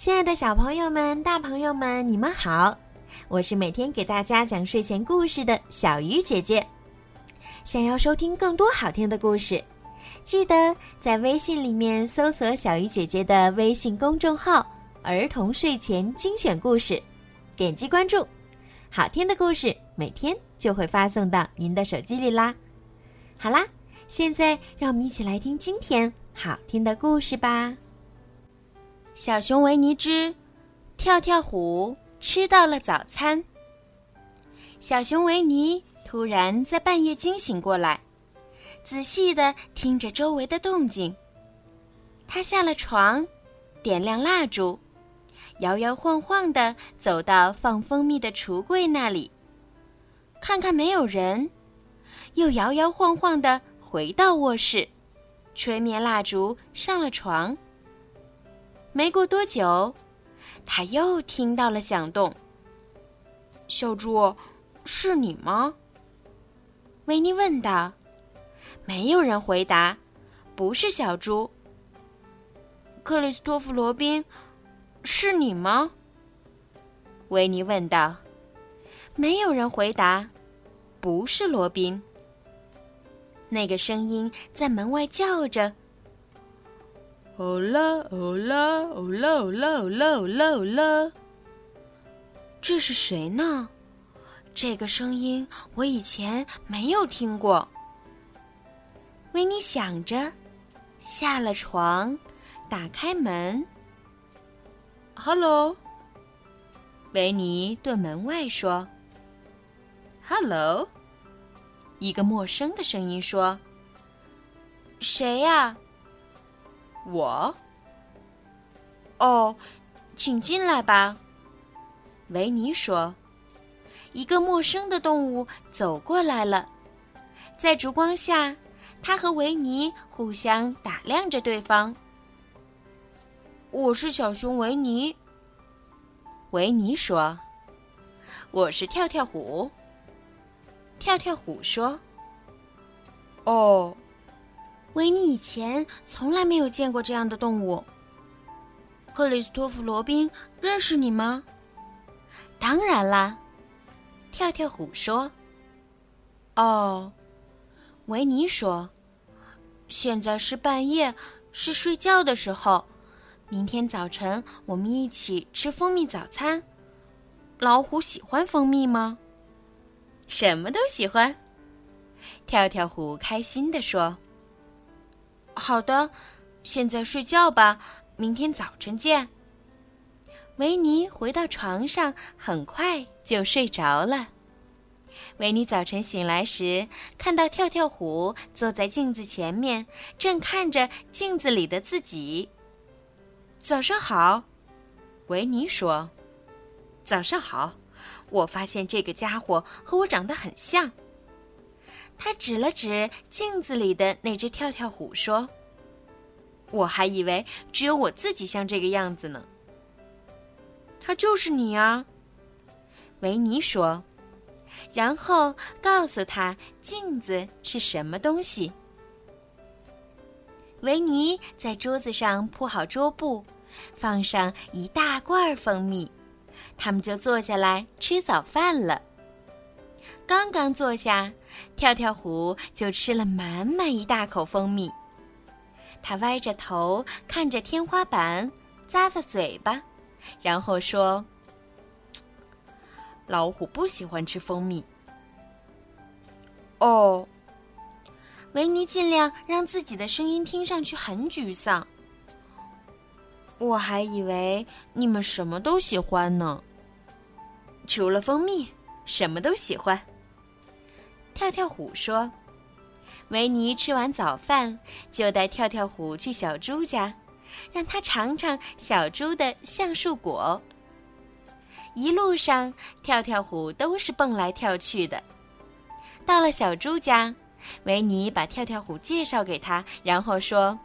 亲爱的小朋友们、大朋友们，你们好！我是每天给大家讲睡前故事的小鱼姐姐。想要收听更多好听的故事，记得在微信里面搜索小鱼姐姐的微信公众号“儿童睡前精选故事”，点击关注，好听的故事每天就会发送到您的手机里啦。好啦，现在让我们一起来听今天好听的故事吧。小熊维尼之跳跳虎吃到了早餐。小熊维尼突然在半夜惊醒过来，仔细的听着周围的动静。他下了床，点亮蜡烛，摇摇晃晃的走到放蜂蜜的橱柜那里，看看没有人，又摇摇晃晃的回到卧室，吹灭蜡烛，上了床。没过多久，他又听到了响动。小猪，是你吗？维尼问道。没有人回答，不是小猪。克里斯托弗·罗宾，是你吗？维尼问道。没有人回答，不是罗宾。那个声音在门外叫着。哦啦哦啦哦啦哦啦哦啦哦啦哦啦！这是谁呢？这个声音我以前没有听过。维尼想着，下了床，打开门。“Hello。”维尼对门外说。“Hello。”一个陌生的声音说。“谁呀？”我。哦，请进来吧。维尼说：“一个陌生的动物走过来了，在烛光下，他和维尼互相打量着对方。”我是小熊维尼。维尼说：“我是跳跳虎。”跳跳虎说：“哦。”维尼以前从来没有见过这样的动物。克里斯托弗·罗宾认识你吗？当然啦，跳跳虎说。哦，维尼说，现在是半夜，是睡觉的时候。明天早晨我们一起吃蜂蜜早餐。老虎喜欢蜂蜜吗？什么都喜欢。跳跳虎开心地说。好的，现在睡觉吧，明天早晨见。维尼回到床上，很快就睡着了。维尼早晨醒来时，看到跳跳虎坐在镜子前面，正看着镜子里的自己。早上好，维尼说：“早上好，我发现这个家伙和我长得很像。”他指了指镜子里的那只跳跳虎，说：“我还以为只有我自己像这个样子呢。”他就是你啊，维尼说，然后告诉他镜子是什么东西。维尼在桌子上铺好桌布，放上一大罐蜂蜜，他们就坐下来吃早饭了。刚刚坐下。跳跳虎就吃了满满一大口蜂蜜，他歪着头看着天花板，咂咂嘴巴，然后说：“老虎不喜欢吃蜂蜜。”哦，维尼尽量让自己的声音听上去很沮丧。我还以为你们什么都喜欢呢，除了蜂蜜，什么都喜欢。跳跳虎说：“维尼吃完早饭，就带跳跳虎去小猪家，让他尝尝小猪的橡树果。一路上，跳跳虎都是蹦来跳去的。到了小猪家，维尼把跳跳虎介绍给他，然后说：‘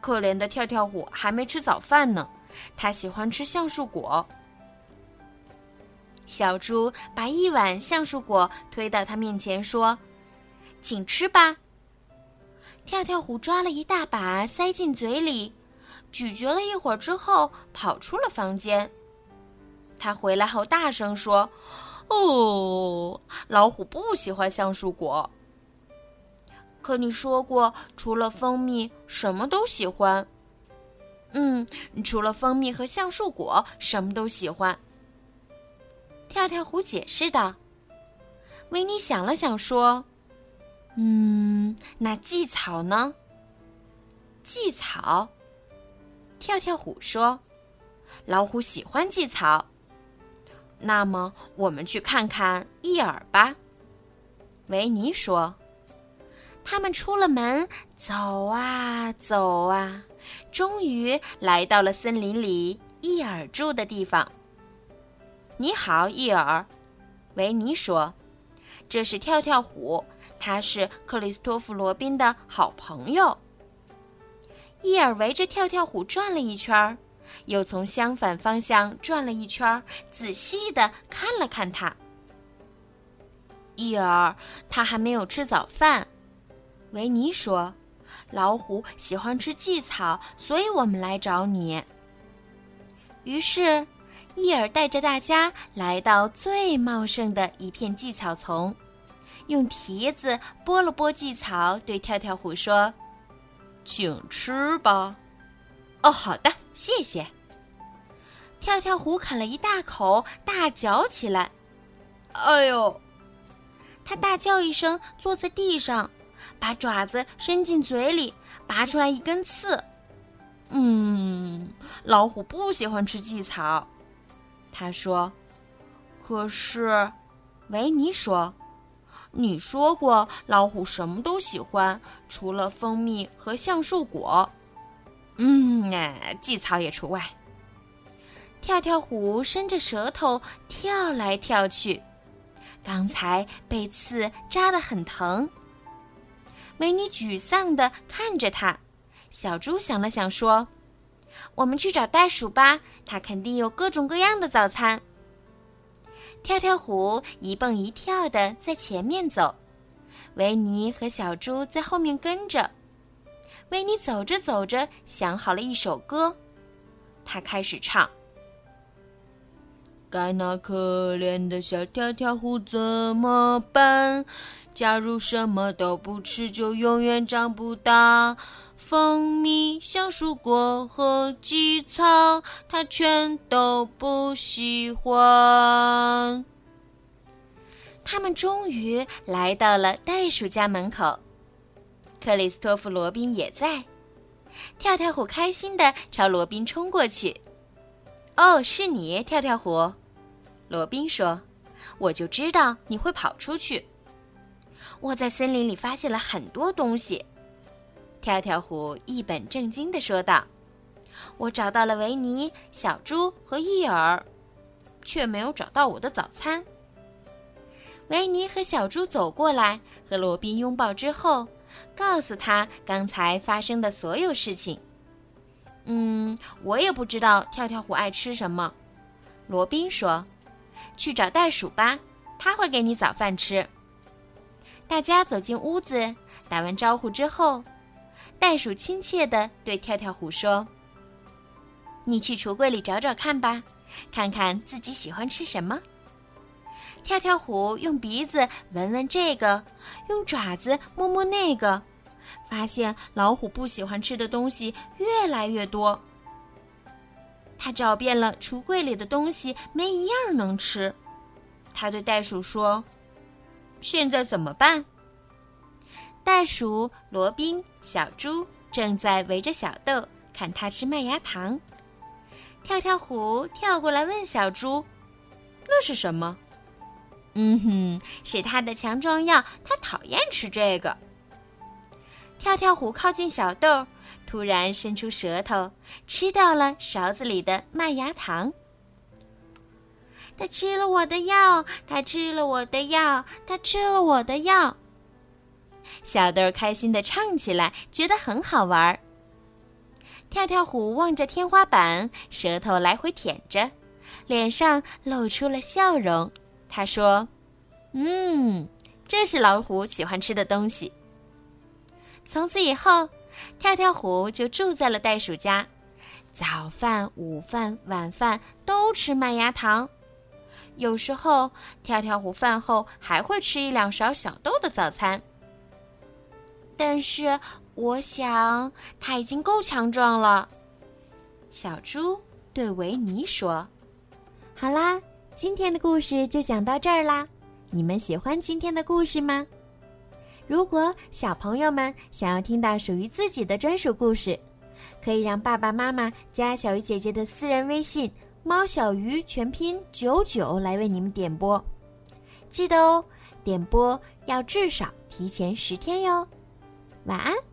可怜的跳跳虎还没吃早饭呢，他喜欢吃橡树果。’”小猪把一碗橡树果推到他面前，说：“请吃吧。”跳跳虎抓了一大把塞进嘴里，咀嚼了一会儿之后，跑出了房间。他回来后大声说：“哦，老虎不喜欢橡树果。可你说过，除了蜂蜜，什么都喜欢。嗯，除了蜂蜜和橡树果，什么都喜欢。”跳跳虎解释道。维尼想了想说：“嗯，那蓟草呢？”蓟草。跳跳虎说：“老虎喜欢蓟草。”那么，我们去看看伊尔吧。维尼说：“他们出了门，走啊走啊，终于来到了森林里伊尔住的地方。”你好，伊尔，维尼说：“这是跳跳虎，他是克里斯托弗·罗宾的好朋友。”伊尔围着跳跳虎转了一圈，又从相反方向转了一圈，仔细的看了看他。伊尔，他还没有吃早饭。维尼说：“老虎喜欢吃蓟草，所以我们来找你。”于是。伊尔带着大家来到最茂盛的一片蓟草丛，用蹄子拨了拨蓟草，对跳跳虎说：“请吃吧。”“哦，好的，谢谢。”跳跳虎啃了一大口，大嚼起来。“哎呦！”他大叫一声，坐在地上，把爪子伸进嘴里，拔出来一根刺。“嗯，老虎不喜欢吃蓟草。”他说：“可是，维尼说，你说过老虎什么都喜欢，除了蜂蜜和橡树果。嗯，荠草也除外。”跳跳虎伸着舌头跳来跳去，刚才被刺扎得很疼。维尼沮丧地看着他，小猪想了想说。我们去找袋鼠吧，它肯定有各种各样的早餐。跳跳虎一蹦一跳的在前面走，维尼和小猪在后面跟着。维尼走着走着，想好了一首歌，他开始唱：“该那可怜的小跳跳虎怎么办？假如什么都不吃，就永远长不大。”蜂蜜、橡树果和鸡草，它全都不喜欢。他们终于来到了袋鼠家门口，克里斯托弗·罗宾也在。跳跳虎开心的朝罗宾冲过去。“哦，是你，跳跳虎！”罗宾说，“我就知道你会跑出去。我在森林里发现了很多东西。”跳跳虎一本正经地说道：“我找到了维尼、小猪和伊尔，却没有找到我的早餐。”维尼和小猪走过来，和罗宾拥抱之后，告诉他刚才发生的所有事情。“嗯，我也不知道跳跳虎爱吃什么。”罗宾说，“去找袋鼠吧，他会给你早饭吃。”大家走进屋子，打完招呼之后。袋鼠亲切地对跳跳虎说：“你去橱柜里找找看吧，看看自己喜欢吃什么。”跳跳虎用鼻子闻闻这个，用爪子摸摸那个，发现老虎不喜欢吃的东西越来越多。他找遍了橱柜里的东西，没一样能吃。他对袋鼠说：“现在怎么办？”袋鼠罗宾、小猪正在围着小豆看它吃麦芽糖。跳跳虎跳过来问小猪：“那是什么？”“嗯哼，是它的强壮药，它讨厌吃这个。”跳跳虎靠近小豆，突然伸出舌头，吃掉了勺子里的麦芽糖。它吃了我的药，它吃了我的药，它吃了我的药。小豆开心地唱起来，觉得很好玩。跳跳虎望着天花板，舌头来回舔着，脸上露出了笑容。他说：“嗯，这是老虎喜欢吃的东西。”从此以后，跳跳虎就住在了袋鼠家，早饭、午饭、晚饭都吃麦芽糖。有时候，跳跳虎饭后还会吃一两勺小豆的早餐。但是，我想他已经够强壮了。小猪对维尼说：“好啦，今天的故事就讲到这儿啦。你们喜欢今天的故事吗？如果小朋友们想要听到属于自己的专属故事，可以让爸爸妈妈加小鱼姐姐的私人微信。”猫小鱼全拼九九来为你们点播，记得哦，点播要至少提前十天哟。晚安。